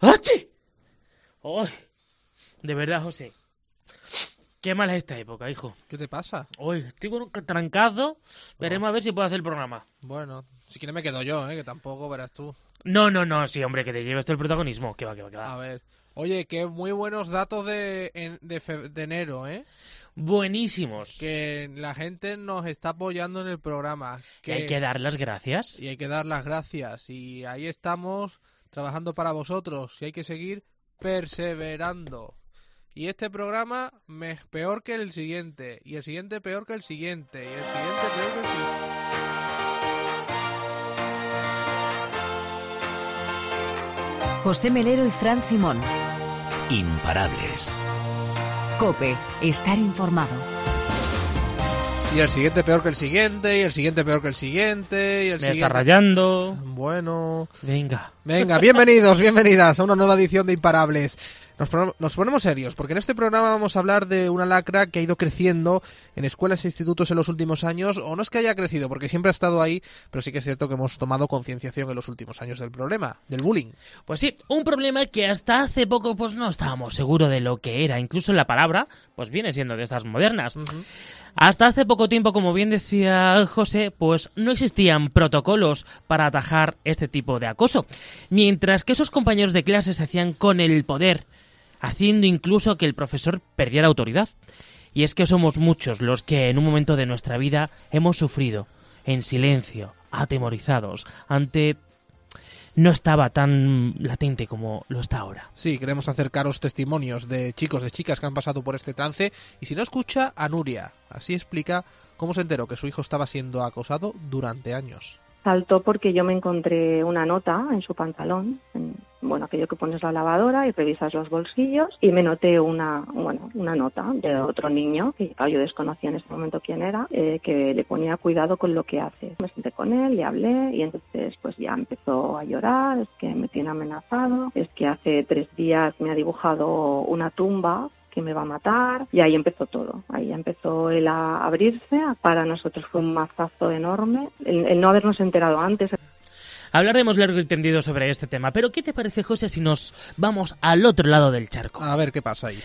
¡Hostia! ¡Ay! De verdad, José. Qué mala es esta época, hijo. ¿Qué te pasa? Hoy estoy con un trancazo. Veremos a ver si puedo hacer el programa. Bueno, si quieres me quedo yo, ¿eh? que tampoco verás tú. No, no, no, sí, hombre, que te lleves todo el protagonismo. Que va, que va, que va. A ver. Oye, qué muy buenos datos de, de, fe- de enero, ¿eh? Buenísimos. Que la gente nos está apoyando en el programa. Que hay que dar las gracias. Y hay que dar las gracias. Y ahí estamos trabajando para vosotros. Y hay que seguir perseverando. Y este programa me peor que el siguiente. Y el siguiente peor que el siguiente. Y el siguiente peor que el siguiente. José Melero y Fran Simón. Imparables. Cope, estar informado. Y el siguiente peor que el siguiente. Y el siguiente peor que el siguiente. Y el Me siguiente... está rayando. Bueno. Venga. Venga, bienvenidos, bienvenidas a una nueva edición de Imparables. Nos, ponemos serios, porque en este programa vamos a hablar de una lacra que ha ido creciendo en escuelas e institutos en los últimos años, o no es que haya crecido, porque siempre ha estado ahí, pero sí que es cierto que hemos tomado concienciación en los últimos años del problema, del bullying. Pues sí, un problema que hasta hace poco pues no estábamos seguros de lo que era. Incluso la palabra pues viene siendo de estas modernas. Hasta hace poco tiempo, como bien decía José, pues no existían protocolos para atajar este tipo de acoso. Mientras que esos compañeros de clase se hacían con el poder, haciendo incluso que el profesor perdiera autoridad. Y es que somos muchos los que en un momento de nuestra vida hemos sufrido, en silencio, atemorizados, ante... No estaba tan latente como lo está ahora. Sí, queremos acercaros testimonios de chicos, de chicas que han pasado por este trance, y si no escucha, a Nuria. Así explica cómo se enteró que su hijo estaba siendo acosado durante años. Saltó porque yo me encontré una nota en su pantalón, en- bueno, aquello que pones la lavadora y revisas los bolsillos, y me noté una, bueno, una nota de otro niño, que yo desconocía en ese momento quién era, eh, que le ponía cuidado con lo que hace. Me senté con él, le hablé, y entonces pues ya empezó a llorar, es que me tiene amenazado, es que hace tres días me ha dibujado una tumba que me va a matar y ahí empezó todo. Ahí empezó él a abrirse. Para nosotros fue un mazazo enorme el, el no habernos enterado antes. Hablaremos largo y tendido sobre este tema, pero ¿qué te parece, José, si nos vamos al otro lado del charco? A ver qué pasa ahí.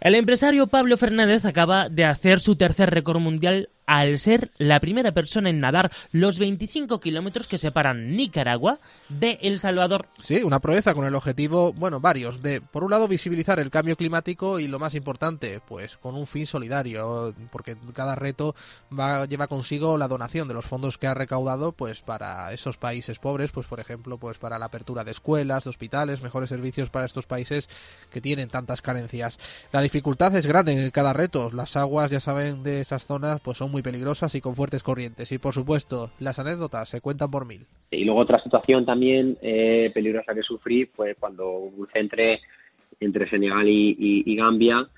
El empresario Pablo Fernández acaba de hacer su tercer récord mundial al ser la primera persona en nadar los 25 kilómetros que separan Nicaragua de El Salvador. Sí, una proeza con el objetivo, bueno, varios, de, por un lado, visibilizar el cambio climático y lo más importante, pues con un fin solidario, porque cada reto va, lleva consigo la donación de los fondos que ha recaudado, pues para esos países pobres, pues por ejemplo, pues para la apertura de escuelas, de hospitales, mejores servicios para estos países que tienen tantas carencias. La dificultad es grande en cada reto, las aguas, ya saben, de esas zonas, pues son muy peligrosas y con fuertes corrientes, y por supuesto, las anécdotas se cuentan por mil. Y luego otra situación también eh, peligrosa que sufrí fue cuando crucé entre, entre Senegal y, Gambia,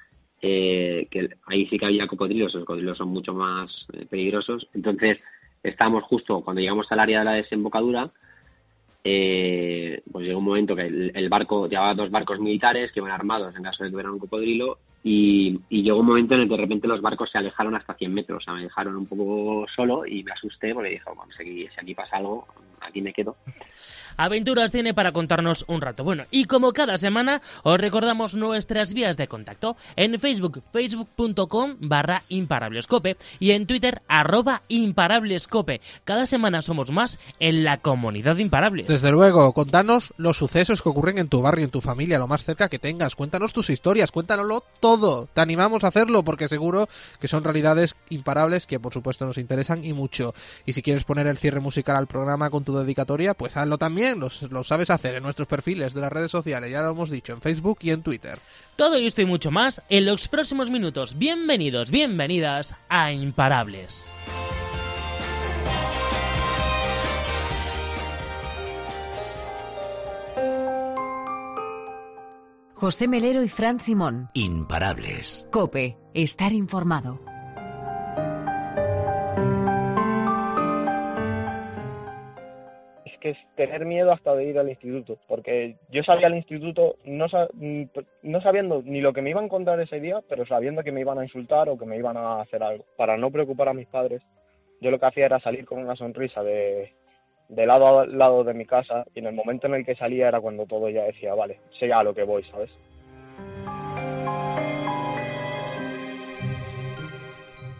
eh, que ahí sí que había cocodrilos, los cocodrilos son mucho más eh, peligrosos. Entonces estábamos justo cuando llegamos al área de la desembocadura, eh, pues llegó un momento que el, el barco llevaba dos barcos militares que iban armados en caso de que hubiera un cocodrilo y, y llegó un momento en el que de repente los barcos se alejaron hasta 100 metros, o sea, me dejaron un poco solo y me asusté porque dije, bueno, si aquí, si aquí pasa algo, aquí me quedo. Aventuras tiene para contarnos un rato. Bueno, y como cada semana, os recordamos nuestras vías de contacto en Facebook, facebook.com barra imparablescope y en Twitter, arroba imparablescope. Cada semana somos más en la comunidad de imparables. Desde luego, contanos los sucesos que ocurren en tu barrio, en tu familia, lo más cerca que tengas. Cuéntanos tus historias, cuéntanoslo todo. Te animamos a hacerlo porque seguro que son realidades imparables que por supuesto nos interesan y mucho. Y si quieres poner el cierre musical al programa con tu dedicatoria, pues hazlo también. Lo, sabes hacer en nuestros perfiles de las redes sociales, ya lo hemos dicho, en Facebook y en Twitter. Todo esto y mucho más en los próximos minutos. Bienvenidos, bienvenidas a Imparables. José Melero y Fran Simón. Imparables. Cope, estar informado. es que es tener miedo hasta de ir al instituto, porque yo salía al instituto no, sa- no sabiendo ni lo que me iban a encontrar ese día, pero sabiendo que me iban a insultar o que me iban a hacer algo. Para no preocupar a mis padres, yo lo que hacía era salir con una sonrisa de, de lado a lado de mi casa y en el momento en el que salía era cuando todo ya decía, vale, sé a lo que voy, ¿sabes?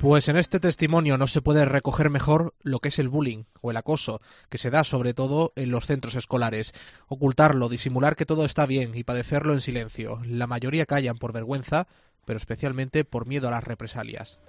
Pues en este testimonio no se puede recoger mejor lo que es el bullying o el acoso, que se da sobre todo en los centros escolares. Ocultarlo, disimular que todo está bien y padecerlo en silencio. La mayoría callan por vergüenza, pero especialmente por miedo a las represalias.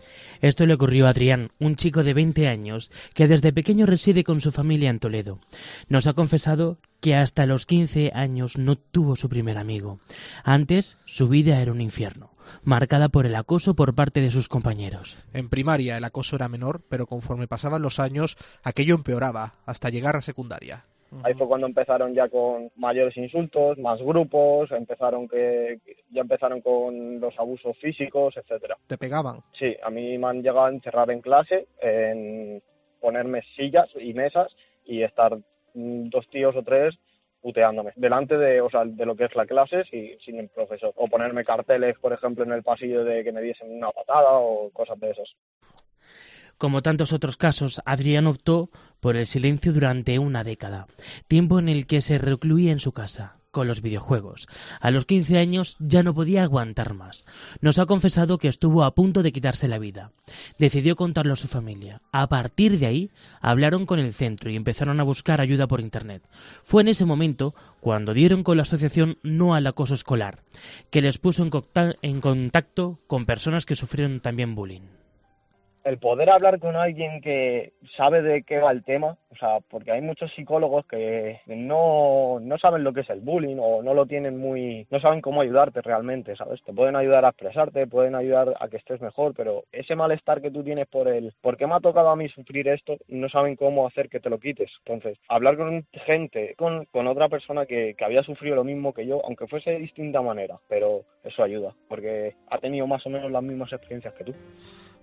Esto le ocurrió a Adrián, un chico de 20 años que desde pequeño reside con su familia en Toledo. Nos ha confesado que hasta los 15 años no tuvo su primer amigo. Antes, su vida era un infierno, marcada por el acoso por parte de sus compañeros. En primaria el acoso era menor, pero conforme pasaban los años aquello empeoraba, hasta llegar a secundaria. Ahí fue cuando empezaron ya con mayores insultos, más grupos, empezaron que ya empezaron con los abusos físicos, etcétera. ¿Te pegaban? Sí, a mí me han llegado a encerrar en clase, en ponerme sillas y mesas y estar mm, dos tíos o tres puteándome delante de, o sea, de lo que es la clase y sin el profesor. O ponerme carteles, por ejemplo, en el pasillo de que me diesen una patada o cosas de esas. Como tantos otros casos, Adrián optó por el silencio durante una década, tiempo en el que se recluía en su casa, con los videojuegos. A los 15 años ya no podía aguantar más. Nos ha confesado que estuvo a punto de quitarse la vida. Decidió contarlo a su familia. A partir de ahí, hablaron con el centro y empezaron a buscar ayuda por Internet. Fue en ese momento cuando dieron con la asociación No al Acoso Escolar, que les puso en, contacto con personas que sufrieron también bullying el poder hablar con alguien que sabe de qué va el tema, o sea, porque hay muchos psicólogos que no, no saben lo que es el bullying o no lo tienen muy, no saben cómo ayudarte realmente, ¿sabes? Te pueden ayudar a expresarte, pueden ayudar a que estés mejor, pero ese malestar que tú tienes por el, ¿por qué me ha tocado a mí sufrir esto? No saben cómo hacer que te lo quites. Entonces, hablar con gente, con, con otra persona que, que había sufrido lo mismo que yo, aunque fuese de distinta manera, pero eso ayuda, porque ha tenido más o menos las mismas experiencias que tú.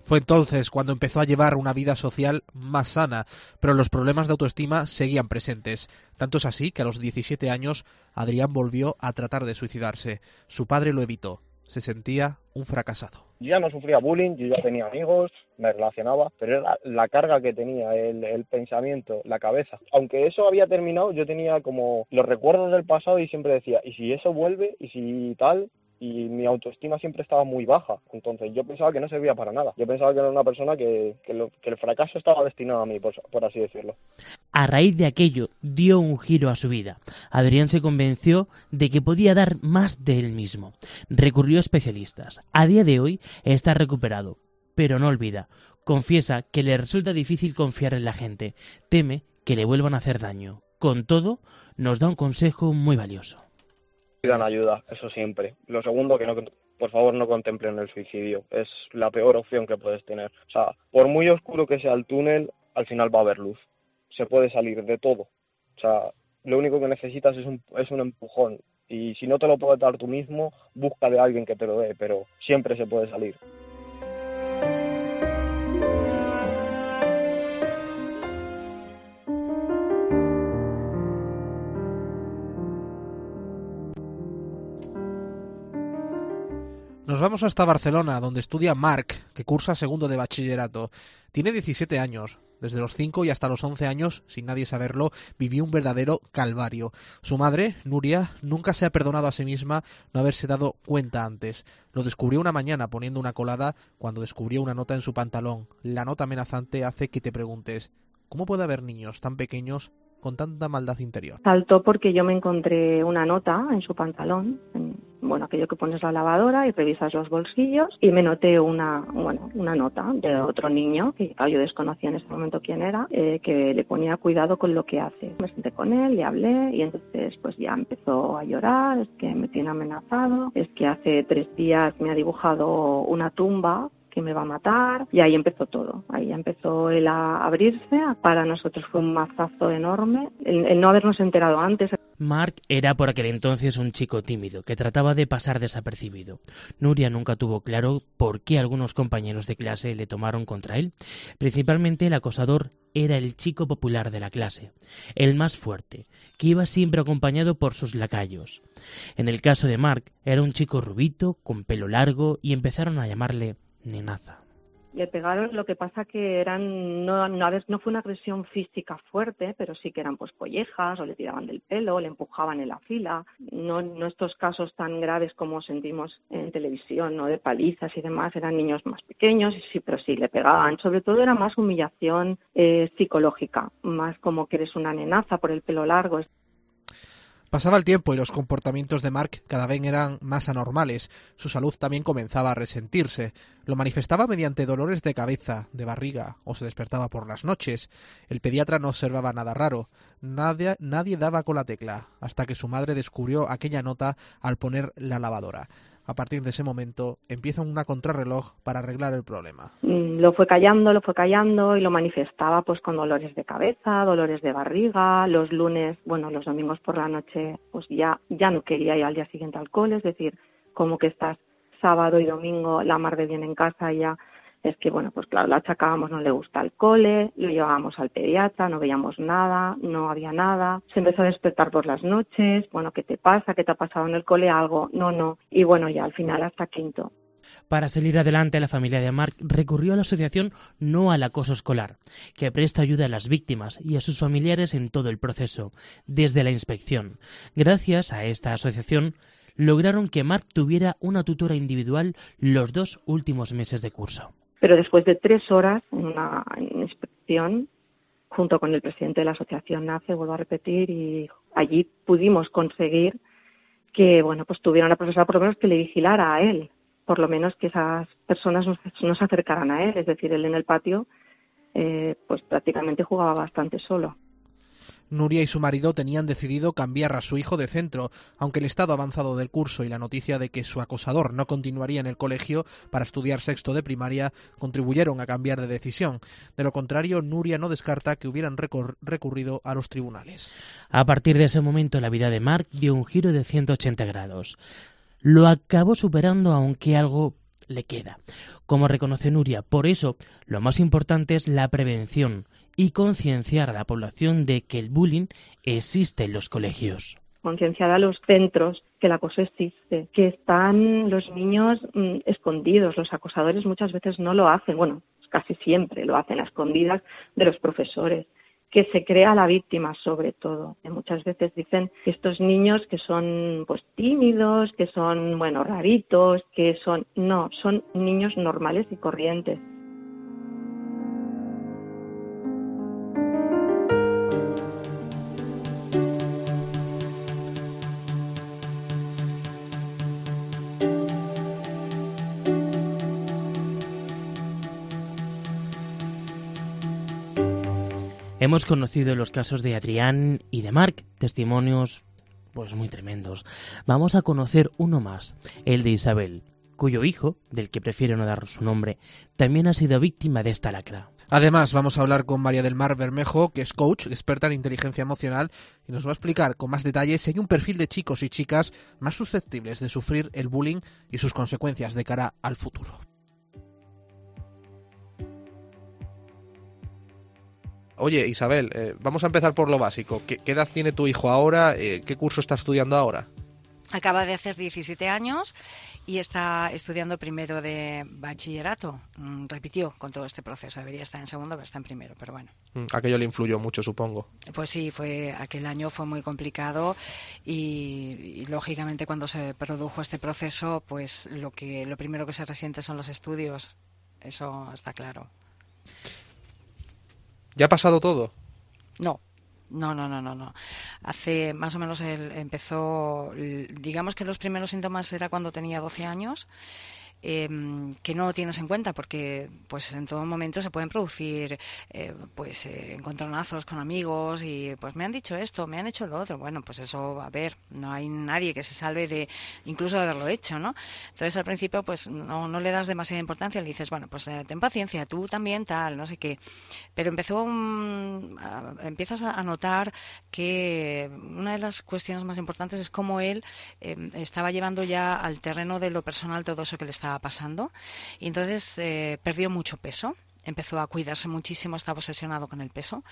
Fue entonces cuando empezó a llevar una vida social más sana, pero los problemas de autoestima seguían presentes. Tanto es así que a los 17 años Adrián volvió a tratar de suicidarse. Su padre lo evitó. Se sentía un fracasado. Ya no sufría bullying, yo ya tenía amigos, me relacionaba, pero era la carga que tenía, el, el, pensamiento, la cabeza. Aunque eso había terminado, yo tenía como los recuerdos del pasado y siempre decía, ¿y si eso vuelve? ¿Y si tal? Y mi autoestima siempre estaba muy baja. Entonces yo pensaba que no servía para nada. Yo pensaba que era una persona que, que, el fracaso estaba destinado a mí, por, por, así decirlo. A raíz de aquello dio un giro a su vida. Adrián se convenció de que podía dar más de él mismo. Recurrió a especialistas. A día de hoy está recuperado, pero no olvida. Confiesa que le resulta difícil confiar en la gente. Teme que le vuelvan a hacer daño. Con todo, nos da un consejo muy valioso pidan ayuda, eso siempre. Lo segundo, que no, por favor no contemplen el suicidio. Es la peor opción que puedes tener. O sea, por muy oscuro que sea el túnel, al final va a haber luz. Se puede salir de todo. O sea, lo único que necesitas es un, es un empujón. Y si no te lo puedes dar tú mismo, busca de alguien que te lo dé, pero siempre se puede salir. Nos vamos hasta Barcelona, donde estudia Marc, que cursa segundo de bachillerato. Tiene 17 años. Desde los 5 y hasta los 11 años, sin nadie saberlo, vivió un verdadero calvario. Su madre, Nuria, nunca se ha perdonado a sí misma no haberse dado cuenta antes. Lo descubrió una mañana poniendo una colada cuando descubrió una nota en su pantalón. La nota amenazante hace que te preguntes, ¿cómo puede haber niños tan pequeños con tanta maldad interior? Saltó porque yo me encontré una nota en su pantalón, en, bueno, aquello que pones la lavadora y revisas los bolsillos, y me noté una, bueno, una nota de otro niño, que yo desconocía en ese momento quién era, eh, que le ponía cuidado con lo que hace. Me senté con él, le hablé, y entonces pues ya empezó a llorar, es que me tiene amenazado, es que hace tres días me ha dibujado una tumba me va a matar y ahí empezó todo, ahí empezó el a abrirse, para nosotros fue un mazazo enorme, el no habernos enterado antes. Mark era por aquel entonces un chico tímido que trataba de pasar desapercibido. Nuria nunca tuvo claro por qué algunos compañeros de clase le tomaron contra él. Principalmente el acosador era el chico popular de la clase, el más fuerte, que iba siempre acompañado por sus lacayos. En el caso de Mark, era un chico rubito, con pelo largo, y empezaron a llamarle Nenaza. le pegaron, lo que pasa que eran, no, no, no fue una agresión física fuerte, pero sí que eran pues collejas, o le tiraban del pelo, o le empujaban en la fila. No, no estos casos tan graves como sentimos en televisión, ¿no? De palizas y demás, eran niños más pequeños, sí, pero sí, le pegaban. Sobre todo era más humillación eh, psicológica, más como que eres una nenaza por el pelo largo. Pasaba el tiempo y los comportamientos de Mark cada vez eran más anormales. Su salud también comenzaba a resentirse. Lo manifestaba mediante dolores de cabeza, de barriga, o se despertaba por las noches. El pediatra no observaba nada raro. Nadie, nadie daba con la tecla, hasta que su madre descubrió aquella nota al poner la lavadora. A partir de ese momento empieza una contrarreloj para arreglar el problema. Mm, lo fue callando, lo fue callando y lo manifestaba pues con dolores de cabeza, dolores de barriga, los lunes, bueno, los domingos por la noche pues ya ya no quería ir al día siguiente al cole, es decir, como que estás sábado y domingo la mar de bien en casa ya es que, bueno, pues claro, la achacábamos, no le gusta el cole, lo llevábamos al pediatra, no veíamos nada, no había nada, se empezó a despertar por las noches, bueno, ¿qué te pasa? ¿Qué te ha pasado en el cole? Algo, no, no, y bueno, ya al final hasta quinto. Para salir adelante, la familia de Mark recurrió a la asociación No al Acoso Escolar, que presta ayuda a las víctimas y a sus familiares en todo el proceso, desde la inspección. Gracias a esta asociación, lograron que Mark tuviera una tutora individual los dos últimos meses de curso. Pero después de tres horas en una inspección, junto con el presidente de la asociación NACE, vuelvo a repetir, y allí pudimos conseguir que, bueno, pues tuviera una profesora por lo menos que le vigilara a él, por lo menos que esas personas no, se acercaran a él, es decir, él en el patio, eh, pues prácticamente jugaba bastante solo. Nuria y su marido tenían decidido cambiar a su hijo de centro, aunque el estado avanzado del curso y la noticia de que su acosador no continuaría en el colegio para estudiar sexto de primaria contribuyeron a cambiar de decisión. De lo contrario, Nuria no descarta que hubieran recurrido a los tribunales. A partir de ese momento, la vida de Mark dio un giro de 180 grados. Lo acabó superando, aunque algo le queda. Como reconoce Nuria, por eso lo más importante es la prevención y concienciar a la población de que el bullying existe en los colegios. Concienciar a los centros que el acoso existe, que están los niños mm, escondidos, los acosadores muchas veces no lo hacen, bueno, casi siempre lo hacen a escondidas de los profesores que se crea la víctima sobre todo. Muchas veces dicen que estos niños que son pues tímidos, que son bueno raritos, que son no, son niños normales y corrientes. Hemos conocido los casos de Adrián y de Marc, testimonios pues muy tremendos. Vamos a conocer uno más, el de Isabel, cuyo hijo, del que prefiere no dar su nombre, también ha sido víctima de esta lacra. Además, vamos a hablar con María del Mar Bermejo, que es coach, experta en inteligencia emocional, y nos va a explicar con más detalles si hay un perfil de chicos y chicas más susceptibles de sufrir el bullying y sus consecuencias de cara al futuro. Oye, Isabel, eh, vamos a empezar por lo básico. ¿Qué, edad tiene tu hijo ahora? Eh, ¿Qué curso está estudiando ahora? Acaba de hacer 17 años y está estudiando primero de bachillerato. Mm, repitió con todo este proceso. Debería estar en segundo, pero está en primero, pero bueno. Mm, aquello le influyó mucho, supongo. Pues sí, fue aquel año fue muy complicado y, y, lógicamente cuando se produjo este proceso, pues lo que lo primero que se resiente son los estudios. Eso está claro. ¿Ya ha pasado todo? No, no, no, no, no, no. Hace más o menos él empezó, digamos que los primeros síntomas era cuando tenía 12 años Em, que no tienes en cuenta porque pues en todo momento se pueden producir eh, pues eh, encontronazos con amigos y pues me han dicho esto, me han hecho lo otro. Bueno, pues eso, a ver, no hay nadie que se salve de incluso de haberlo hecho, ¿no? Entonces al principio pues no, no le das demasiada importancia, le dices, bueno, pues eh, ten paciencia, tú también tal, no sé qué. Pero empezó, empiezas a notar que una de las cuestiones más importantes es cómo él em, estaba llevando ya al terreno de lo personal todo eso que le estaba pasando y entonces eh, perdió mucho peso empezó a cuidarse muchísimo, estaba obsesionado con el peso.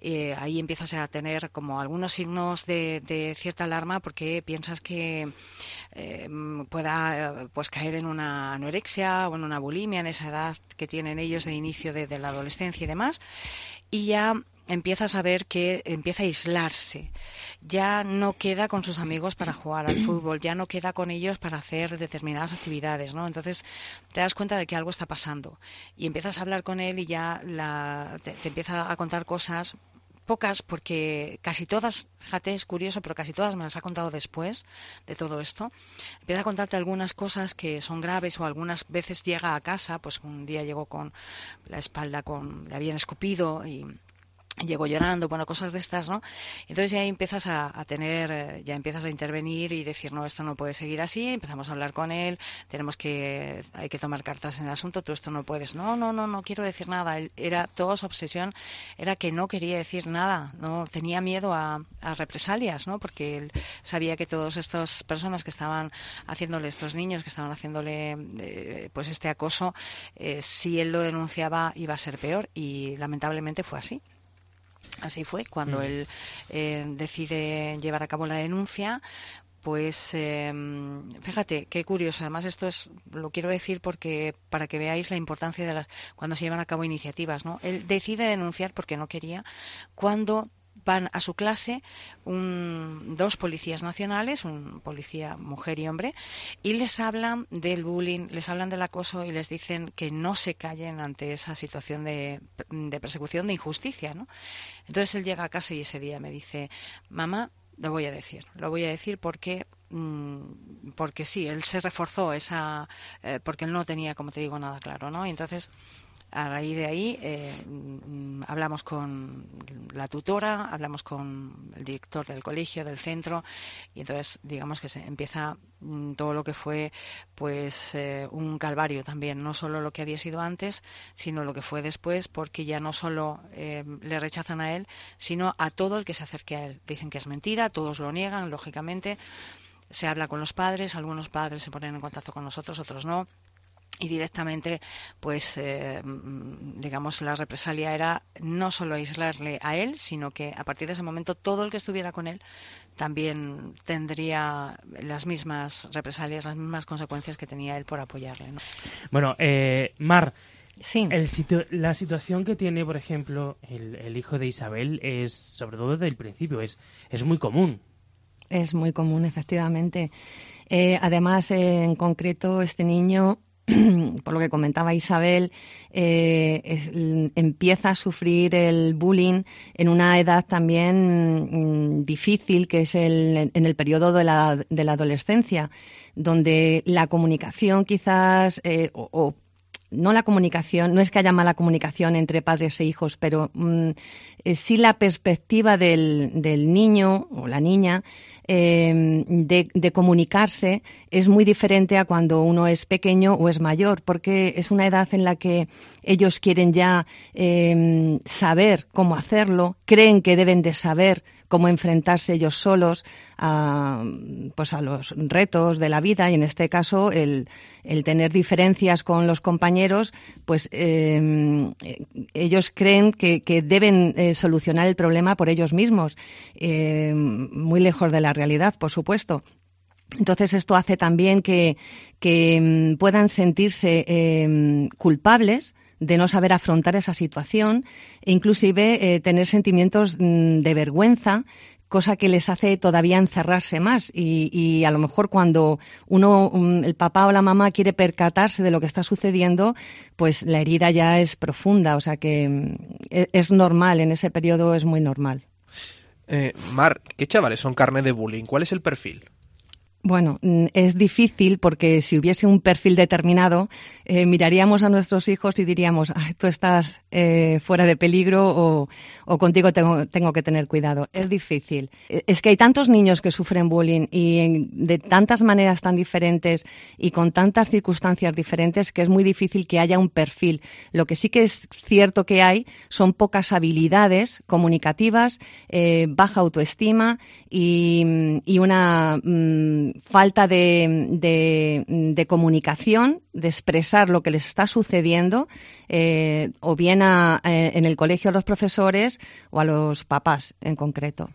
Eh, ahí empiezas a tener como algunos signos de, cierta alarma porque piensas que eh, pueda pues caer en una anorexia o en una bulimia en esa edad que tienen ellos de inicio de, de la adolescencia y demás. Y ya empieza a ver que empieza a aislarse. Ya no queda con sus amigos para jugar al fútbol, ya no queda con ellos para hacer determinadas actividades, ¿no? Entonces te das cuenta de que algo está pasando y empiezas a hablar con él y ya te, empieza a contar cosas pocas porque casi todas, fíjate, es curioso, pero casi todas me las ha contado después de todo esto. Empieza a contarte algunas cosas que son graves o algunas veces llega a casa, pues un día llegó con la espalda con le habían escupido y llegó llorando, bueno, cosas de estas, ¿no? Entonces ya empiezas a, tener, eh, ya empiezas a intervenir y decir, no, esto no puede seguir así, empezamos a hablar con él, tenemos que, hay que tomar cartas en el asunto, tú esto no puedes, no, no, no, no quiero decir nada, era, toda su obsesión era que no quería decir nada, no, tenía miedo a, represalias, ¿no? Porque él sabía que todas estas personas que estaban haciéndole, estos niños que estaban haciéndole, eh, pues este acoso, eh, si él lo denunciaba iba a ser peor y lamentablemente fue así. Así fue, cuando mm. él eh, decide llevar a cabo la denuncia, pues eh, fíjate, qué curioso. Además, esto es, lo quiero decir porque para que veáis la importancia de las cuando se llevan a cabo iniciativas, ¿no? Él decide denunciar porque no quería cuando van a su clase dos policías nacionales, un policía mujer y hombre, y les hablan del bullying, les hablan del acoso y les dicen que no se callen ante esa situación de, persecución, de injusticia. ¿no? Entonces él llega a casa y ese día me dice, mamá, lo voy a decir, lo voy a decir porque mm, porque sí, él se reforzó esa eh, porque él no tenía, como te digo, nada claro, ¿no? Y entonces a raíz de ahí eh, mm, hablamos con la tutora, hablamos con el director del colegio, del centro, y entonces digamos que se empieza mm, todo lo que fue pues eh, un calvario también, no solo lo que había sido antes, sino lo que fue después, porque ya no solo eh, le rechazan a él, sino a todo el que se acerque a él. Dicen que es mentira, todos lo niegan, lógicamente. Se habla con los padres, algunos padres se ponen en contacto con nosotros, otros no y directamente, pues, eh, digamos, la represalia era no solo aislarle a él, sino que a partir de ese momento todo el que estuviera con él también tendría las mismas represalias, las mismas consecuencias que tenía él por apoyarle. Bueno, eh, Mar, Sí. la situación que tiene, por ejemplo, el, hijo de Isabel es, sobre todo desde el principio, es, es muy común. Es muy común, efectivamente. Eh, además, en concreto, este niño por lo que comentaba Isabel, eh, empieza a sufrir el bullying en una edad también mm, difícil, que es el, en el periodo de la, de la, adolescencia, donde la comunicación quizás, eh, o, no la comunicación, no es que haya mala comunicación entre padres e hijos, pero mm, eh, sí la perspectiva del, del, niño o la niña Em, de, comunicarse es muy diferente a cuando uno es pequeño o es mayor, porque es una edad en la que ellos quieren ya em, saber cómo hacerlo, creen que deben de saber cómo enfrentarse ellos solos a, pues a los retos de la vida y en este caso el, tener diferencias con los compañeros, pues em, ellos creen que, deben eh, solucionar el problema por ellos mismos, muy lejos de la realidad, por supuesto. Entonces esto hace también que, mm, puedan sentirse em, culpables de no saber afrontar esa situación e inclusive eh, tener sentimientos mm, de vergüenza cosa que les hace todavía encerrarse más y, a lo mejor cuando uno, mm, el papá o la mamá quiere percatarse de lo que está sucediendo, pues la herida ya es profunda, o sea que e, es normal, en ese periodo es muy normal. Eh, Mar, ¿qué chavales son carne de bullying? ¿Cuál es el perfil? Bueno, mm, es difícil porque si hubiese un perfil determinado, eh, miraríamos a nuestros hijos y diríamos, tú estás eh, fuera de peligro o, contigo tengo, que tener cuidado. Es difícil. E, es que hay tantos niños que sufren bullying y de tantas maneras tan diferentes y con tantas circunstancias diferentes que es muy difícil que haya un perfil. Lo que sí que es cierto que hay son pocas habilidades comunicativas, eh, baja autoestima y, una... Mm, falta de, comunicación, de expresar lo que les está sucediendo, eh, o bien eh, en el colegio a los profesores o a los papás en concreto.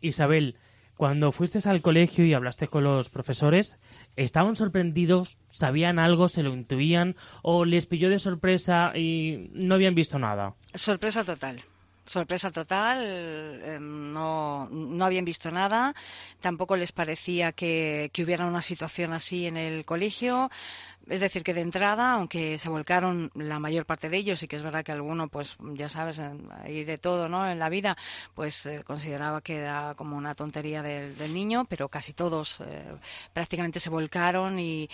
Isabel, cuando fuiste al colegio y hablaste con los profesores, ¿estaban sorprendidos? ¿Sabían algo? ¿Se lo intuían? ¿O les pilló de sorpresa y no habían visto nada? Sorpresa total sorpresa total, em, no, no habían visto nada, tampoco les parecía que, que, hubiera una situación así en el colegio. Es decir, que de entrada, aunque se volcaron la mayor parte de ellos, y que es verdad que alguno, pues ya sabes, hay de todo ¿no? en la vida, pues eh, consideraba que era como una tontería del, niño, pero casi todos eh, prácticamente se volcaron y,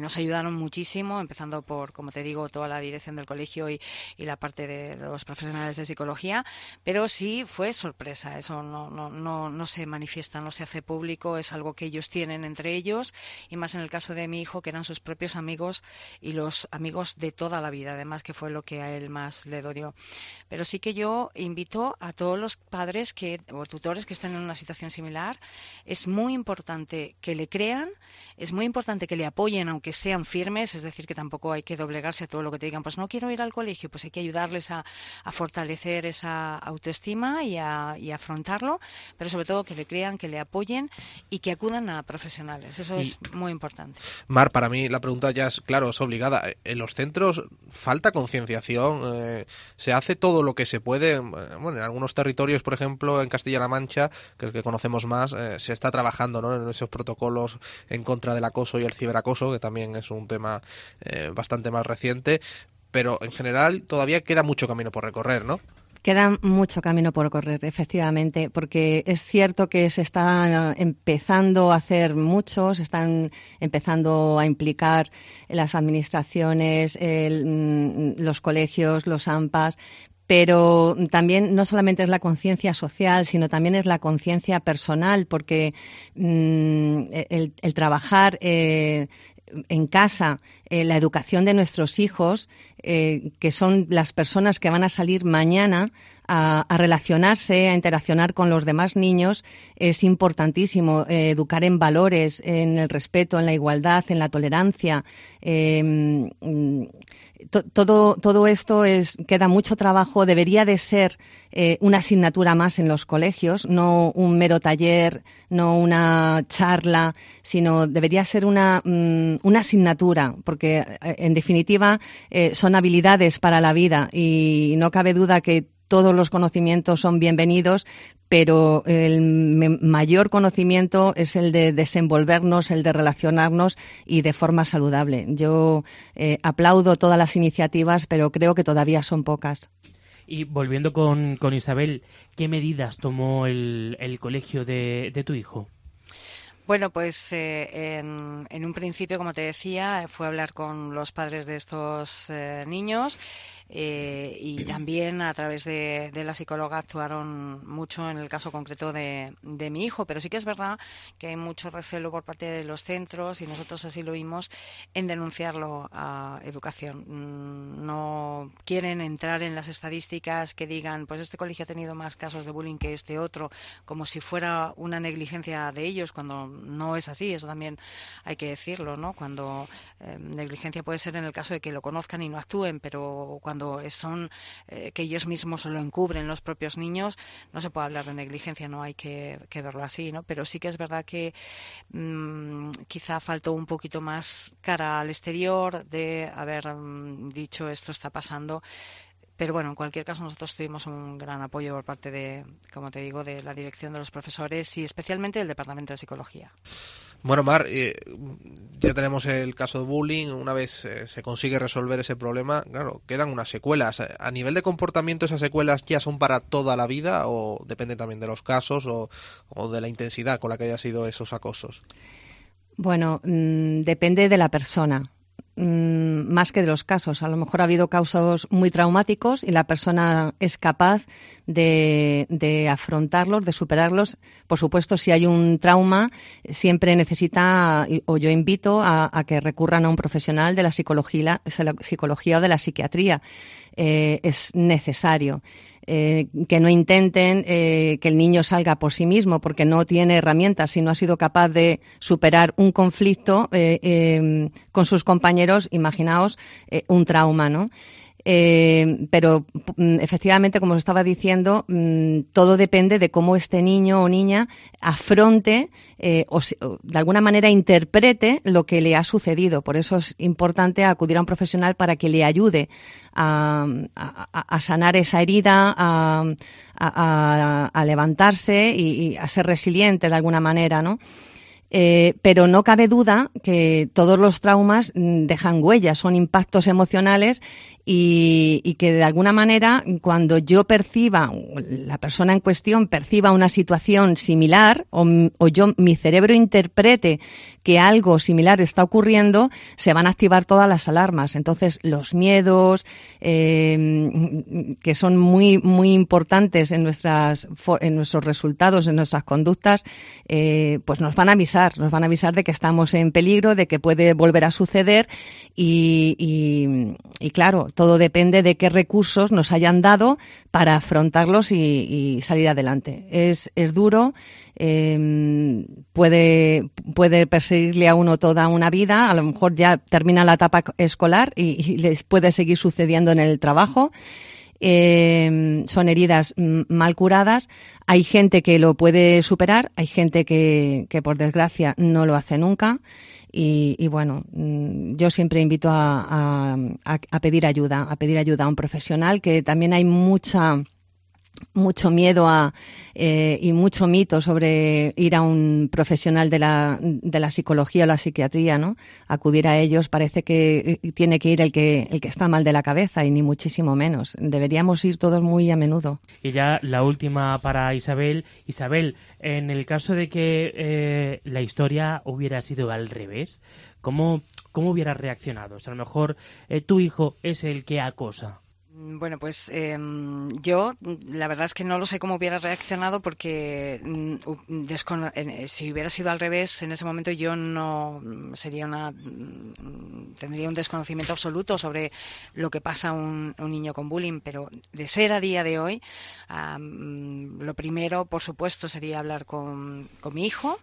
nos ayudaron muchísimo, empezando por, como te digo, toda la dirección del colegio y, y la parte de los profesionales de psicología, pero sí fue sorpresa, eso no, no se manifiesta, no se hace público, es algo que ellos tienen entre ellos, y más en el caso de mi hijo, que eran sus propios amigos amigos y los amigos de toda la vida, además que fue lo que a él más le dolió. Pero sí que yo invito a todos los padres que, o tutores que estén en una situación similar, es muy importante que le crean, es muy importante que le apoyen aunque sean firmes, es decir, que tampoco hay que doblegarse a todo lo que te digan, pues no quiero ir al colegio, pues hay que ayudarles a, fortalecer esa autoestima y a, afrontarlo, pero sobre todo que le crean, que le apoyen y que acudan a profesionales. Eso es muy importante. Mar, para mí la pregunta claro, es obligada. En los centros falta concienciación, eh, se hace todo lo que se puede. Eh, bueno, en algunos territorios, por ejemplo, en Castilla-La Mancha, que es el que conocemos más, eh, se está trabajando ¿no? en esos protocolos en contra del acoso y el ciberacoso, que también es un tema bastante más reciente. Pero en general todavía queda mucho camino por recorrer, ¿no? Queda mucho camino por correr, efectivamente, porque es cierto que se está empezando a hacer mucho, se están empezando a implicar las administraciones, mm, los colegios, los AMPAs, pero también no solamente es la conciencia social, sino también es la conciencia personal, porque mm, el, trabajar eh, en casa eh, la educación de nuestros hijos, eh, que son las personas que van a salir mañana a, relacionarse, a interaccionar con los demás niños, es importantísimo. Eh, educar en valores, en el respeto, en la igualdad, en la tolerancia. Todo, todo esto es, queda mucho trabajo. Debería de ser una asignatura más en los colegios, no un mero taller, no una charla, sino debería ser una, mm, una asignatura, porque eh, en definitiva eh, son habilidades para la vida y no cabe duda que todos los conocimientos son bienvenidos, pero el mayor conocimiento es el de desenvolvernos, el de relacionarnos y de forma saludable. Yo eh, aplaudo todas las iniciativas, pero creo que todavía son pocas. Y volviendo con, Isabel, ¿qué medidas tomó el, colegio de tu hijo? Bueno, pues eh, en, un principio, como te decía, fue a hablar con los padres de estos eh, niños eh, y también a través de, la psicóloga actuaron mucho en el caso concreto de, mi hijo, pero sí que es verdad que hay mucho recelo por parte de los centros y nosotros así lo vimos en denunciarlo a educación. Mm, no quieren entrar en las estadísticas que digan, pues este colegio ha tenido más casos de bullying que este otro, como si fuera una negligencia de ellos, cuando no es así, eso también hay que decirlo, ¿no? Cuando eh, negligencia puede ser en el caso de que lo conozcan y no actúen, pero cuando cuando son eh, que ellos mismos lo encubren los propios niños, no se puede hablar de negligencia, no hay que, verlo así, ¿no? Pero sí que es verdad que mm, quizá faltó un poquito más cara al exterior de haber mm, dicho esto está pasando pero bueno, en cualquier caso, nosotros tuvimos un gran apoyo por parte de, como te digo, de la dirección de los profesores y especialmente del Departamento de Psicología. Bueno, Mar, eh, ya tenemos el caso de bullying. Una vez eh, se consigue resolver ese problema, claro, quedan unas secuelas. A nivel de comportamiento, ¿esas secuelas ya son para toda la vida o depende también de los casos o, de la intensidad con la que haya sido esos acosos? Bueno, mm, depende de la persona. Mm, más que de los casos. A lo mejor ha habido casos muy traumáticos y la persona es capaz de, afrontarlos, de superarlos. Por supuesto, si hay un trauma, siempre necesita, o yo invito a, que recurran a un profesional de la psicología o de la psiquiatría. Eh, es necesario. Eh, que no intenten eh, que el niño salga por sí mismo porque no tiene herramientas, si no ha sido capaz de superar un conflicto con sus compañeros, imaginaos un trauma, ¿no? Eh, pero mm, efectivamente, como os estaba diciendo, mm, todo depende de cómo este niño o niña afronte eh, o, de alguna manera interprete lo que le ha sucedido. Por eso es importante acudir a un profesional para que le ayude a, sanar esa herida, a, levantarse y, a ser resiliente de alguna manera, ¿no? Eh, pero no cabe duda que todos los traumas mm, dejan huellas, son impactos emocionales y, que de alguna manera cuando yo perciba, la persona en cuestión perciba una situación similar o, yo, mi cerebro interprete que algo similar está ocurriendo, se van a activar todas las alarmas. Entonces, los miedos, em, que son muy, muy importantes en, nuestras, en nuestros resultados, en nuestras conductas, eh, pues nos van a avisar, nos van a avisar de que estamos en peligro, de que puede volver a suceder y, y claro, todo depende de qué recursos nos hayan dado para afrontarlos y, salir adelante. Es, duro, em, puede, puede perseguirle a uno toda una vida, a lo mejor ya termina la etapa escolar y, les puede seguir sucediendo en el trabajo. Em, son heridas mal curadas. Hay gente que lo puede superar, hay gente que, que por desgracia no lo hace nunca. Y, bueno, mm, yo siempre invito a, a, pedir ayuda, a pedir ayuda a un profesional, que también hay mucha mucho miedo a, eh, y mucho mito sobre ir a un profesional de la, de la psicología o la psiquiatría, ¿no? Acudir a ellos parece que eh, tiene que ir el que, el que está mal de la cabeza y ni muchísimo menos. Deberíamos ir todos muy a menudo. Y ya la última para Isabel. Isabel, en el caso de que eh, la historia hubiera sido al revés, ¿cómo, cómo hubieras reaccionado? O sea, a lo mejor tu hijo es el que acosa bueno, pues em, yo la verdad es que no lo sé cómo hubiera reaccionado porque mm, eh, si hubiera sido al revés en ese momento yo no mm, sería una tendría un desconocimiento absoluto sobre lo que pasa a un, niño con bullying, pero de ser a día de hoy lo primero, por supuesto, sería hablar con, con mi hijo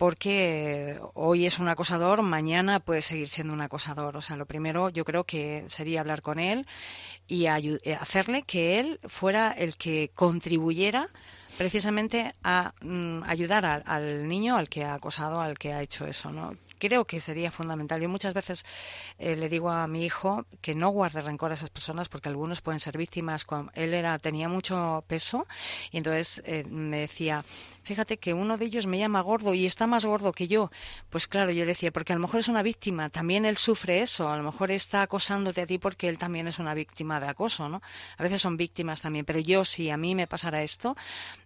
porque hoy es un acosador, mañana puede seguir siendo un acosador. O sea, lo primero yo creo que sería hablar con él y eh, hacerle que él fuera el que contribuyera precisamente a mm, ayudar al niño al que ha acosado, al que ha hecho eso, ¿no? Creo que sería fundamental. Yo muchas veces eh, le digo a mi hijo que no guarde rencor a esas personas porque algunos pueden ser víctimas. él era tenía mucho peso y entonces eh, me decía, fíjate que uno de ellos me llama gordo y está más gordo que yo. Pues claro, yo le decía, porque a lo mejor es una víctima, también él sufre eso, a lo mejor está acosándote a ti porque él también es una víctima de acoso, ¿no? A veces son víctimas también, pero yo si a mí me pasara esto,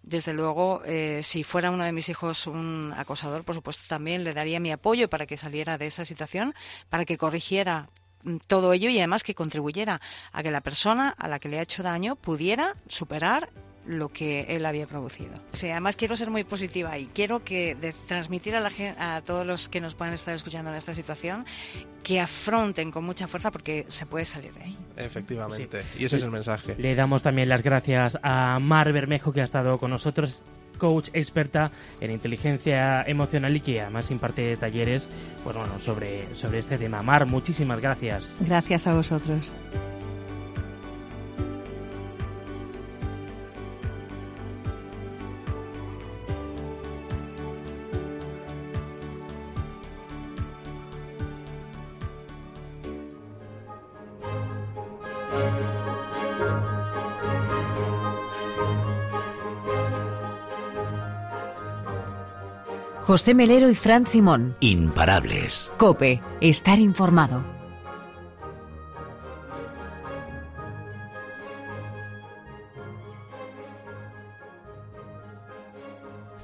desde luego, eh, si fuera uno de mis hijos un acosador, por supuesto también le daría mi apoyo para que saliera de esa situación, para que corrigiera mm, todo ello y además que contribuyera a que la persona a la que le ha hecho daño pudiera superar lo que él había producido. además quiero ser muy positiva y quiero que transmitir a, la, a todos los que nos puedan estar escuchando en esta situación que afronten con mucha fuerza porque se puede salir de ahí. Efectivamente, y ese es el mensaje. Le damos también las gracias a Mar Bermejo que ha estado con nosotros coach experta en inteligencia emocional y que además imparte talleres pues bueno, sobre, sobre este tema. Mar, muchísimas gracias. Gracias a vosotros. José Melero y Fran Simón. Imparables. Cope, estar informado.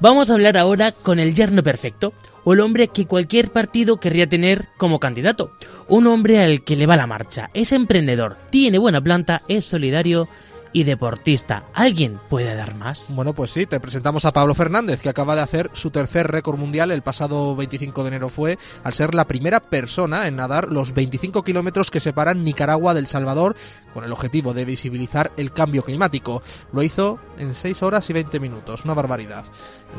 Vamos a hablar ahora con el yerno perfecto, o el hombre que cualquier partido querría tener como candidato. Un hombre al que le va la marcha, es emprendedor, tiene buena planta, es solidario y deportista. ¿Alguien puede dar más? Bueno, pues sí, te presentamos a Pablo Fernández, que acaba de hacer su tercer récord mundial el pasado 25 de enero fue, al ser la primera persona en nadar los 25 kilómetros que separan Nicaragua del Salvador, con el objetivo de visibilizar el cambio climático. Lo hizo en 6 horas y 20 minutos, una barbaridad.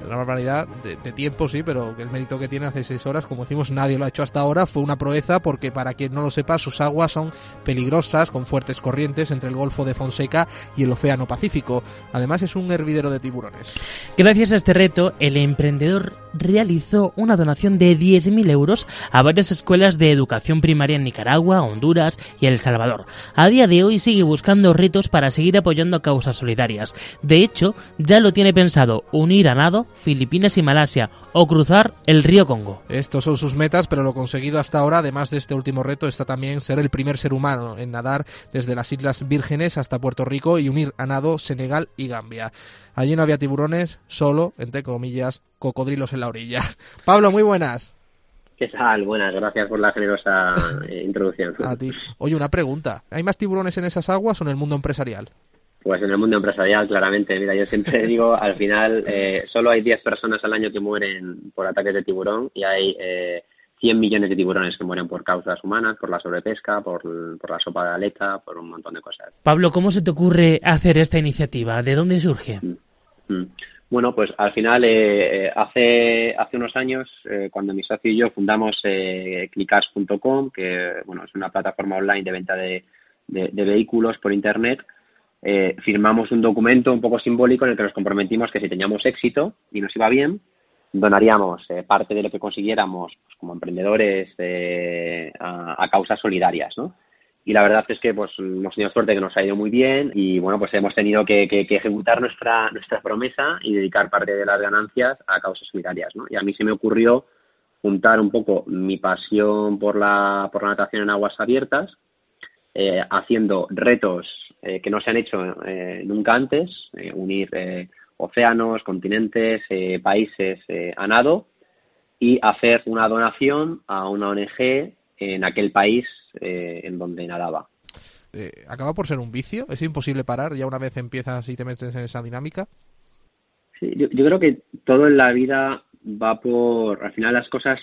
Una barbaridad de, tiempo, sí, pero el mérito que tiene hace 6 horas, como decimos, nadie lo ha hecho hasta ahora, fue una proeza porque para quien no lo sepa, sus aguas son peligrosas, con fuertes corrientes entre el Golfo de Fonseca y el Océano Pacífico. Además es un hervidero de tiburones. Gracias a este reto, el emprendedor realizó una donación de 10.000 euros a varias escuelas de educación primaria en Nicaragua, Honduras y El Salvador. A día de hoy sigue buscando retos para seguir apoyando a causas solidarias. De hecho, ya lo tiene pensado unir a nado Filipinas y Malasia o cruzar el río Congo. Estos son sus metas, pero lo conseguido hasta ahora, además de este último reto, está también ser el primer ser humano en nadar desde las Islas Vírgenes hasta Puerto Rico y unir a nado Senegal y Gambia. Allí no había tiburones, solo, entre comillas, cocodrilos en la orilla. Pablo, muy buenas. ¿Qué tal? Buenas, gracias por la generosa eh, introducción. A ti. Oye, una pregunta. ¿Hay más tiburones en esas aguas o en el mundo empresarial? Pues en el mundo empresarial, claramente. Mira, yo siempre digo, al final, eh, solo hay 10 personas al año que mueren por ataques de tiburón y hay eh, 100 millones de tiburones que mueren por causas humanas, por la sobrepesca, por, la sopa de aleta, por un montón de cosas. Pablo, ¿cómo se te ocurre hacer esta iniciativa? ¿De dónde surge? Mm, mm. Bueno, pues al final, eh, eh, hace, hace unos años, eh, cuando mi socio y yo fundamos eh, Clicas.com, que bueno, es una plataforma online de venta de, de vehículos por Internet, firmamos un documento un poco simbólico en el que nos comprometimos que si teníamos éxito y nos iba bien, donaríamos eh, parte de lo que consiguiéramos pues, como emprendedores eh, a, causas solidarias, ¿no? Y la verdad es que pues hemos tenido suerte que nos ha ido muy bien y bueno pues hemos tenido que, ejecutar nuestra nuestra promesa y dedicar parte de las ganancias a causas solidarias, ¿no? Y a mí se me ocurrió juntar un poco mi pasión por la por la natación en aguas abiertas eh, haciendo retos que no se han hecho nunca antes, unir océanos, continentes, eh, países eh, a nado y hacer una donación a una ONG en aquel país eh, en donde nadaba. ¿Acaba por ser un vicio? ¿Es imposible parar ya una vez empiezas y te metes en esa dinámica? Sí, yo, creo que todo en la vida va por... Al final las cosas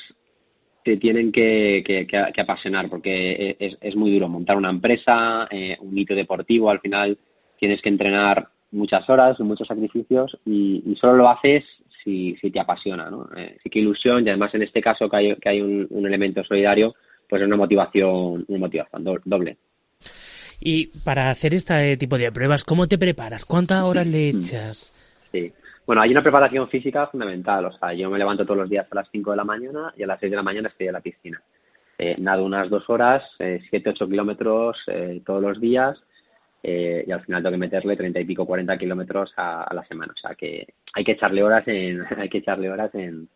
te tienen que, que, apasionar porque es, es, muy duro montar una empresa, un hito deportivo, al final tienes que entrenar muchas horas, muchos sacrificios y, solo lo haces si, si te apasiona, ¿no? Eh, sí que ilusión y además en este caso que hay, que hay un, elemento solidario, pues es una motivación, una motivación doble. Y para hacer este tipo de pruebas, ¿cómo te preparas? ¿Cuántas horas le echas? Sí. Bueno, hay una preparación física fundamental. O sea, yo me levanto todos los días a las 5 de la mañana y a las 6 de la mañana estoy en la piscina. Eh, nado unas dos horas, eh, 7-8 kilómetros eh, todos los días eh, y al final tengo que meterle treinta y pico, cuarenta kilómetros a, la semana. O sea que hay que echarle horas en, hay que echarle horas en,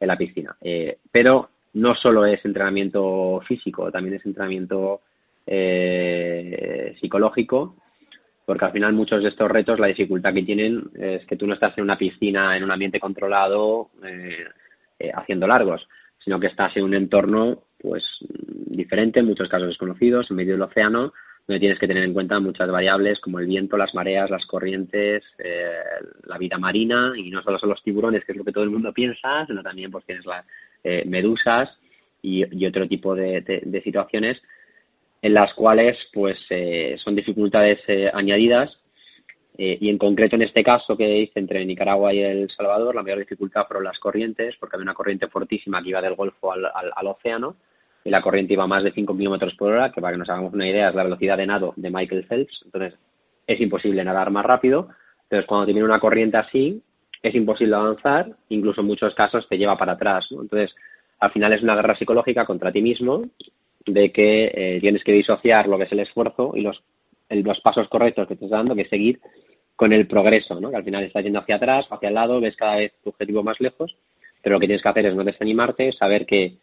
la piscina. Eh, pero no solo es entrenamiento físico, también es entrenamiento eh, psicológico, porque al final muchos de estos retos, la dificultad que tienen es que tú no estás en una piscina, en un ambiente controlado, haciendo largos, sino que estás en un entorno pues diferente, en muchos casos desconocidos, en medio del océano, donde tienes que tener en cuenta muchas variables como el viento, las mareas, las corrientes, eh, la vida marina y no solo son los tiburones, que es lo que todo el mundo piensa, sino también pues tienes las eh, medusas y, otro tipo de, situaciones en las cuales pues eh, son dificultades añadidas. Y en concreto en este caso que hice entre Nicaragua y El Salvador la mayor dificultad fueron las corrientes porque había una corriente fortísima que iba del Golfo al, al océano y la corriente iba más de 5 kilómetros por hora, que para que nos hagamos una idea es la velocidad de nado de Michael Phelps. Entonces, es imposible nadar más rápido. Entonces, cuando tiene una corriente así, es imposible avanzar, incluso en muchos casos te lleva para atrás. Entonces, al final es una guerra psicológica contra ti mismo, de que eh, tienes que disociar lo que es el esfuerzo y los, los pasos correctos que estás dando, que seguir con el progreso, ¿no? que al final estás yendo hacia atrás, hacia el lado, ves cada vez tu objetivo más lejos, pero lo que tienes que hacer es no desanimarte, saber que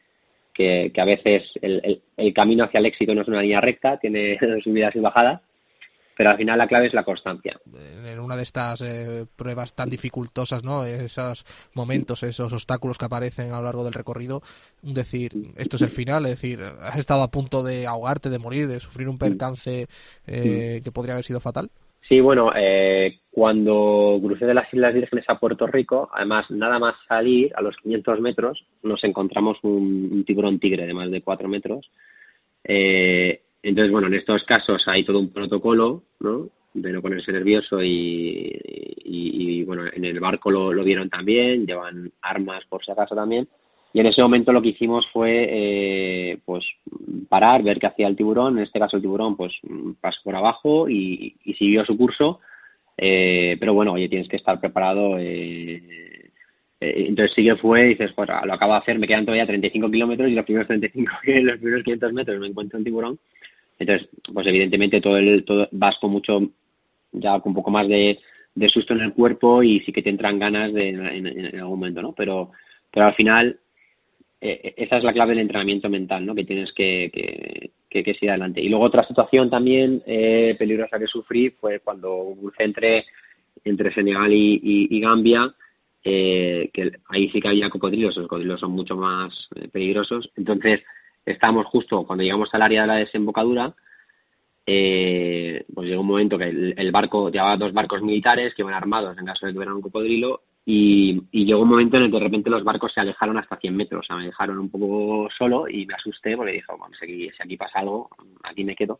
que, a veces el, el, camino hacia el éxito no es una línea recta, tiene subidas y bajadas, pero al final la clave es la constancia. En una de estas eh, pruebas tan dificultosas, ¿no? Esos momentos, esos obstáculos que aparecen a lo largo del recorrido, decir, esto es el final, es decir, has estado a punto de ahogarte, de morir, de sufrir un percance eh, que podría haber sido fatal. Sí, bueno, eh, cuando crucé de las Islas Vírgenes a Puerto Rico, además, nada más salir, a los 500 metros, nos encontramos un, tiburón tigre de más de 4 metros. Eh, entonces, bueno, en estos casos hay todo un protocolo, ¿no? De no ponerse nervioso y, bueno, en el barco lo, vieron también, llevan armas por si acaso también. Y en ese momento lo que hicimos fue, eh, pues, parar, ver qué hacía el tiburón. En este caso el tiburón, pues, pasó por abajo y, siguió su curso. Eh, pero bueno, oye, tienes que estar preparado. Eh, entonces sí que fue, dices, pues lo acabo de hacer, me quedan todavía 35 kilómetros y los primeros 35, los primeros 500 metros me encuentro un tiburón. Entonces, pues evidentemente todo el, vas con mucho, ya con un poco más de, susto en el cuerpo y sí que te entran ganas de, en, algún momento, ¿no? Pero, pero al final eh, esa es la clave del entrenamiento mental, ¿no? Que tienes que, que, que, seguir adelante. Y luego otra situación también eh, peligrosa que sufrí fue cuando crucé entre, entre Senegal y, Gambia, eh, que ahí sí que había cocodrilos, los cocodrilos son mucho más peligrosos. Entonces, estábamos justo cuando llegamos al área de la desembocadura, pues llegó un momento que el, el, barco llevaba dos barcos militares que iban armados en caso de que hubiera un cocodrilo y, llegó un momento en el que de repente los barcos se alejaron hasta 100 metros, o sea, me dejaron un poco solo y me asusté porque dije, si aquí, si aquí pasa algo, aquí me quedo.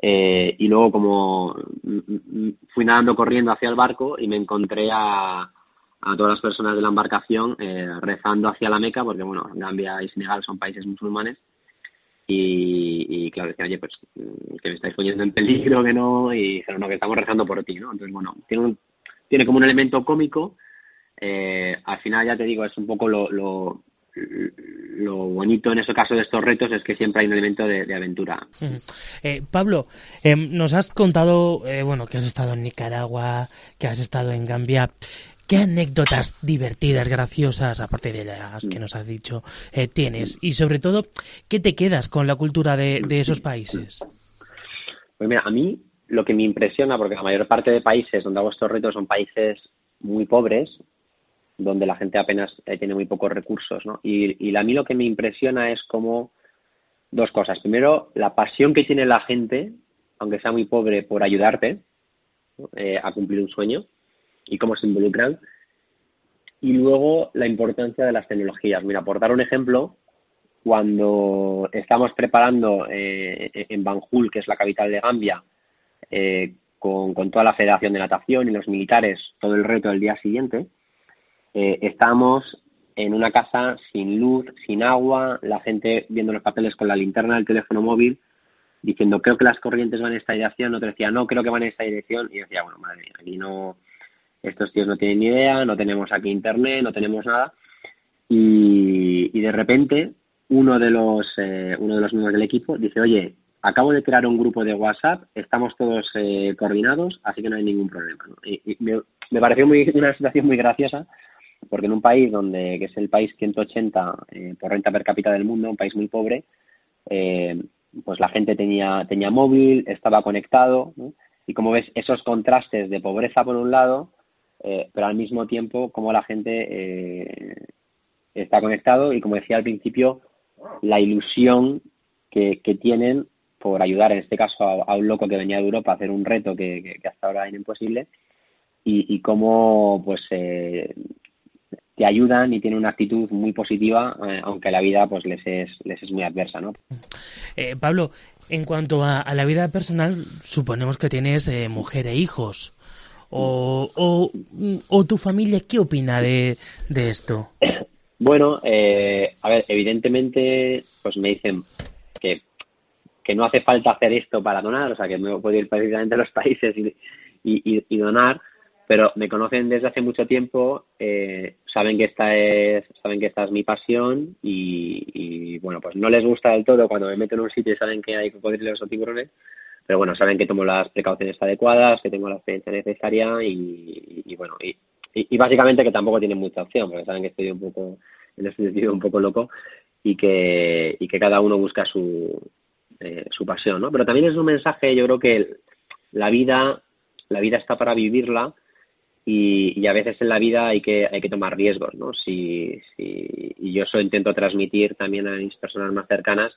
Eh, y luego como fui nadando corriendo hacia el barco y me encontré a, a todas las personas de la embarcación eh, rezando hacia la Meca, porque bueno, Gambia y Senegal son países musulmanes, y, y claro, decían, oye, pues que me estáis poniendo en peligro, que no, y dijeron, no, que estamos rezando por ti, ¿no? Entonces, bueno, tiene, tiene como un elemento cómico, eh, al final ya te digo, es un poco lo, lo, bonito en ese caso de estos retos es que siempre hay un elemento de, aventura. Eh, Pablo, em, nos has contado, eh, bueno, que has estado en Nicaragua, que has estado en Gambia. ¿Qué anécdotas divertidas, graciosas, aparte de las que nos has dicho, tienes? Y sobre todo, ¿qué te quedas con la cultura de, de esos países? Pues mira, a mí lo que me impresiona, porque la mayor parte de países donde hago estos retos son países muy pobres, donde la gente apenas eh, tiene muy pocos recursos, ¿no? Y, a mí lo que me impresiona es como dos cosas. Primero, la pasión que tiene la gente, aunque sea muy pobre, por ayudarte eh, a cumplir un sueño y cómo se involucran. Y luego, la importancia de las tecnologías. Mira, por dar un ejemplo, cuando estamos preparando eh, en Banjul, que es la capital de Gambia, con, con toda la Federación de Natación y los militares, todo el reto del día siguiente, eh, estamos en una casa sin luz, sin agua, la gente viendo los papeles con la linterna del teléfono móvil, diciendo creo que las corrientes van en esta dirección, otro decía no, creo que van en esta dirección, y decía, bueno, madre mía, aquí no, estos tíos no tienen ni idea, no tenemos aquí internet, no tenemos nada, y, de repente uno de los eh, uno de los miembros del equipo dice, oye, acabo de crear un grupo de WhatsApp, estamos todos eh, coordinados, así que no hay ningún problema. Y, me, me, pareció muy, una situación muy graciosa porque en un país donde, que es el país 180 eh, por renta per cápita del mundo, un país muy pobre, eh, pues la gente tenía, tenía móvil, estaba conectado, y como ves, esos contrastes de pobreza por un lado, eh, pero al mismo tiempo como la gente está conectado y como decía al principio, la ilusión que, que tienen por ayudar en este caso a, un loco que venía de Europa a hacer un reto que, que, hasta ahora era imposible y, y cómo pues eh, te ayudan y tienen una actitud muy positiva, eh, aunque la vida pues les es, les es muy adversa, ¿no? Eh, Pablo, en cuanto a, la vida personal, suponemos que tienes eh, mujer e hijos. O, o, tu familia qué opina de, de esto? Bueno, a ver, evidentemente, pues me dicen que, que no hace falta hacer esto para donar, o sea, que me puedo ir precisamente a los países y, y, y donar, pero me conocen desde hace mucho tiempo, eh, saben que esta es, saben que esta es mi pasión y, bueno, pues no les gusta del todo cuando me meto en un sitio y saben que hay cocodrilos o tiburones, pero bueno, saben que tomo las precauciones adecuadas, que tengo la experiencia necesaria y, bueno, y, básicamente que tampoco tienen mucha opción, porque saben que estoy un poco, en este sentido, un poco loco y que, y que cada uno busca su, eh, su pasión, ¿no? Pero también es un mensaje, yo creo que la vida, la vida está para vivirla y, a veces en la vida hay que, hay que tomar riesgos, ¿no? Si, si, y yo eso intento transmitir también a mis personas más cercanas,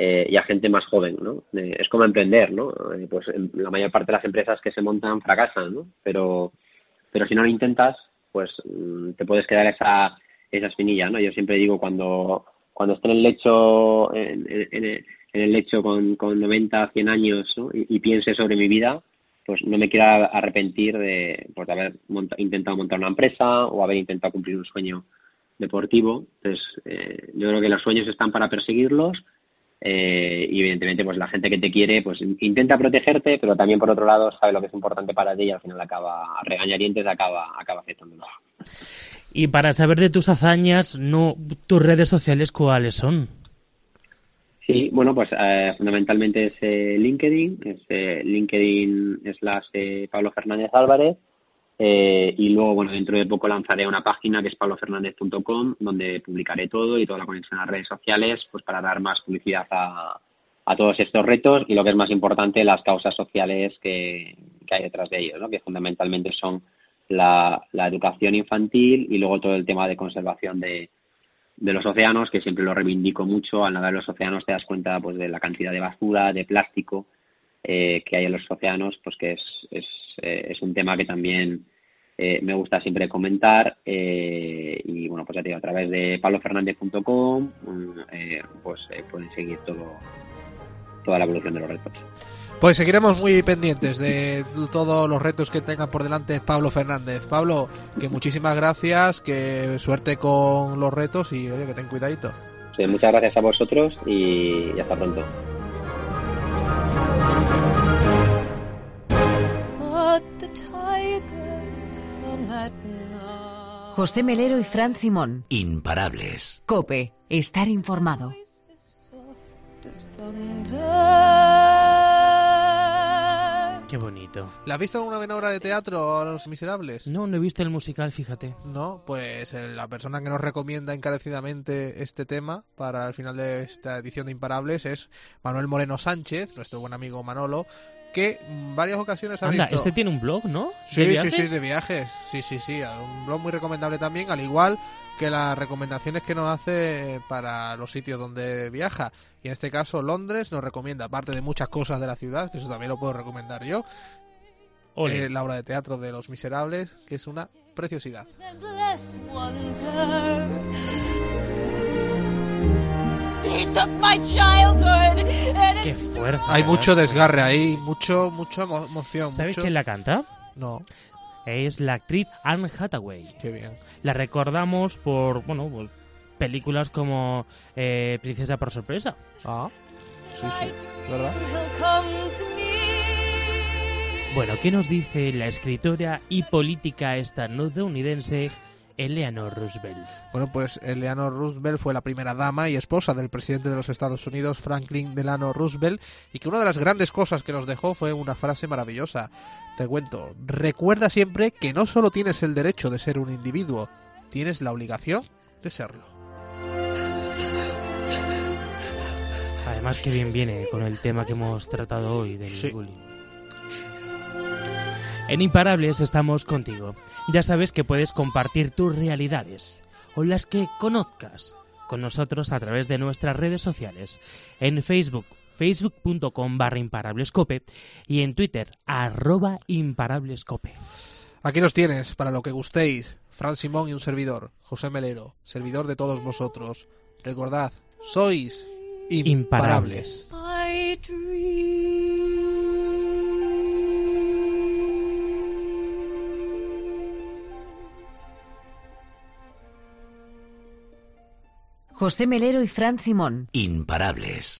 eh, y a gente más joven, ¿no? Eh, es como emprender, ¿no? Eh, pues la mayor parte de las empresas que se montan fracasan, ¿no? Pero, pero si no lo intentas, pues mm, te puedes quedar esa, esa espinilla, ¿no? Yo siempre digo cuando, cuando esté en el lecho, en, en, el lecho con, con 90, 100 años, ¿no? y, y piense sobre mi vida, pues no me quiero arrepentir de, pues, haber intentado montar una empresa o haber intentado cumplir un sueño deportivo. Entonces, eh, yo creo que los sueños están para perseguirlos eh, y evidentemente pues la gente que te quiere pues intenta protegerte, pero también por otro lado sabe lo que es importante para ti y al final acaba regañadientes acaba acaba aceptándolo. Y para saber de tus hazañas, no tus redes sociales cuáles son? Sí, bueno, pues eh, fundamentalmente es eh, LinkedIn, es eh, LinkedIn slash eh, Pablo Fernández Álvarez, eh, y luego, bueno, dentro de poco lanzaré una página que es pablofernandez.com, donde publicaré todo y toda la conexión a redes sociales, pues para dar más publicidad a, a todos estos retos y lo que es más importante, las causas sociales que, que hay detrás de ellos, ¿no? que fundamentalmente son la, la educación infantil y luego todo el tema de conservación de, de los océanos, que siempre lo reivindico mucho. Al nadar en los océanos te das cuenta pues de la cantidad de basura, de plástico eh, que hay en los océanos, pues que es, es, eh, es un tema que también eh, me gusta siempre comentar. Eh, y bueno, pues ya te digo, a través de pablofernandez.com eh, pues pueden seguir todo toda la evolución de los retos. Pues seguiremos muy pendientes de todos los retos que tenga por delante Pablo Fernández. Pablo, que muchísimas gracias, que suerte con los retos y oye, que ten cuidadito. Sí, muchas gracias a vosotros y, y hasta pronto. José Melero y Fran Simón. Imparables. Cope, estar informado. Qué bonito. ¿La has visto en una obra de teatro Los Miserables? No, no he visto el musical, fíjate. No, pues eh, la persona que nos recomienda encarecidamente este tema para el final de esta edición de Imparables es Manuel Moreno Sánchez, nuestro buen amigo Manolo, que en varias ocasiones ha Anda, visto... este tiene un blog, ¿no? Sí, ¿De sí, viajes? sí, de viajes. Sí, sí, sí. Un blog muy recomendable también, al igual que las recomendaciones que nos hace para los sitios donde viaja. Y en este caso, Londres nos recomienda, aparte de muchas cosas de la ciudad, que eso también lo puedo recomendar yo, eh, la obra de teatro de Los Miserables, que es una preciosidad. Qué fuerza. Hay ¿verdad? mucho desgarre ahí, mucho, mucho emo- emoción. ¿Sabes mucho... quién la canta? No, Es la actriz Anne Hathaway. qué bien. La recordamos por, bueno, pues, películas como eh, Princesa por sorpresa. Ah, sí, sí, ¿verdad? Bueno, ¿qué nos dice la escritora y política estadounidense Eleanor Roosevelt? Bueno, pues Eleanor Roosevelt fue la primera dama y esposa del presidente de los Estados Unidos, Franklin Delano Roosevelt, y que una de las grandes cosas que nos dejó fue una frase maravillosa. Te cuento, recuerda siempre que no solo tienes el derecho de ser un individuo, tienes la obligación de serlo. Además, que bien viene con el tema que hemos tratado hoy del Sí. bullying. En Imparables estamos contigo. Ya sabes que puedes compartir tus realidades o las que conozcas con nosotros a través de nuestras redes sociales. En Facebook, facebook.com barra imparablescope y en Twitter, arroba imparablescope. Aquí los tienes, para lo que gustéis. Fran Simón y un servidor, José Melero, servidor de todos vosotros. Recordad, sois imparables. Imparables. José Melero y Fran Simón. Imparables.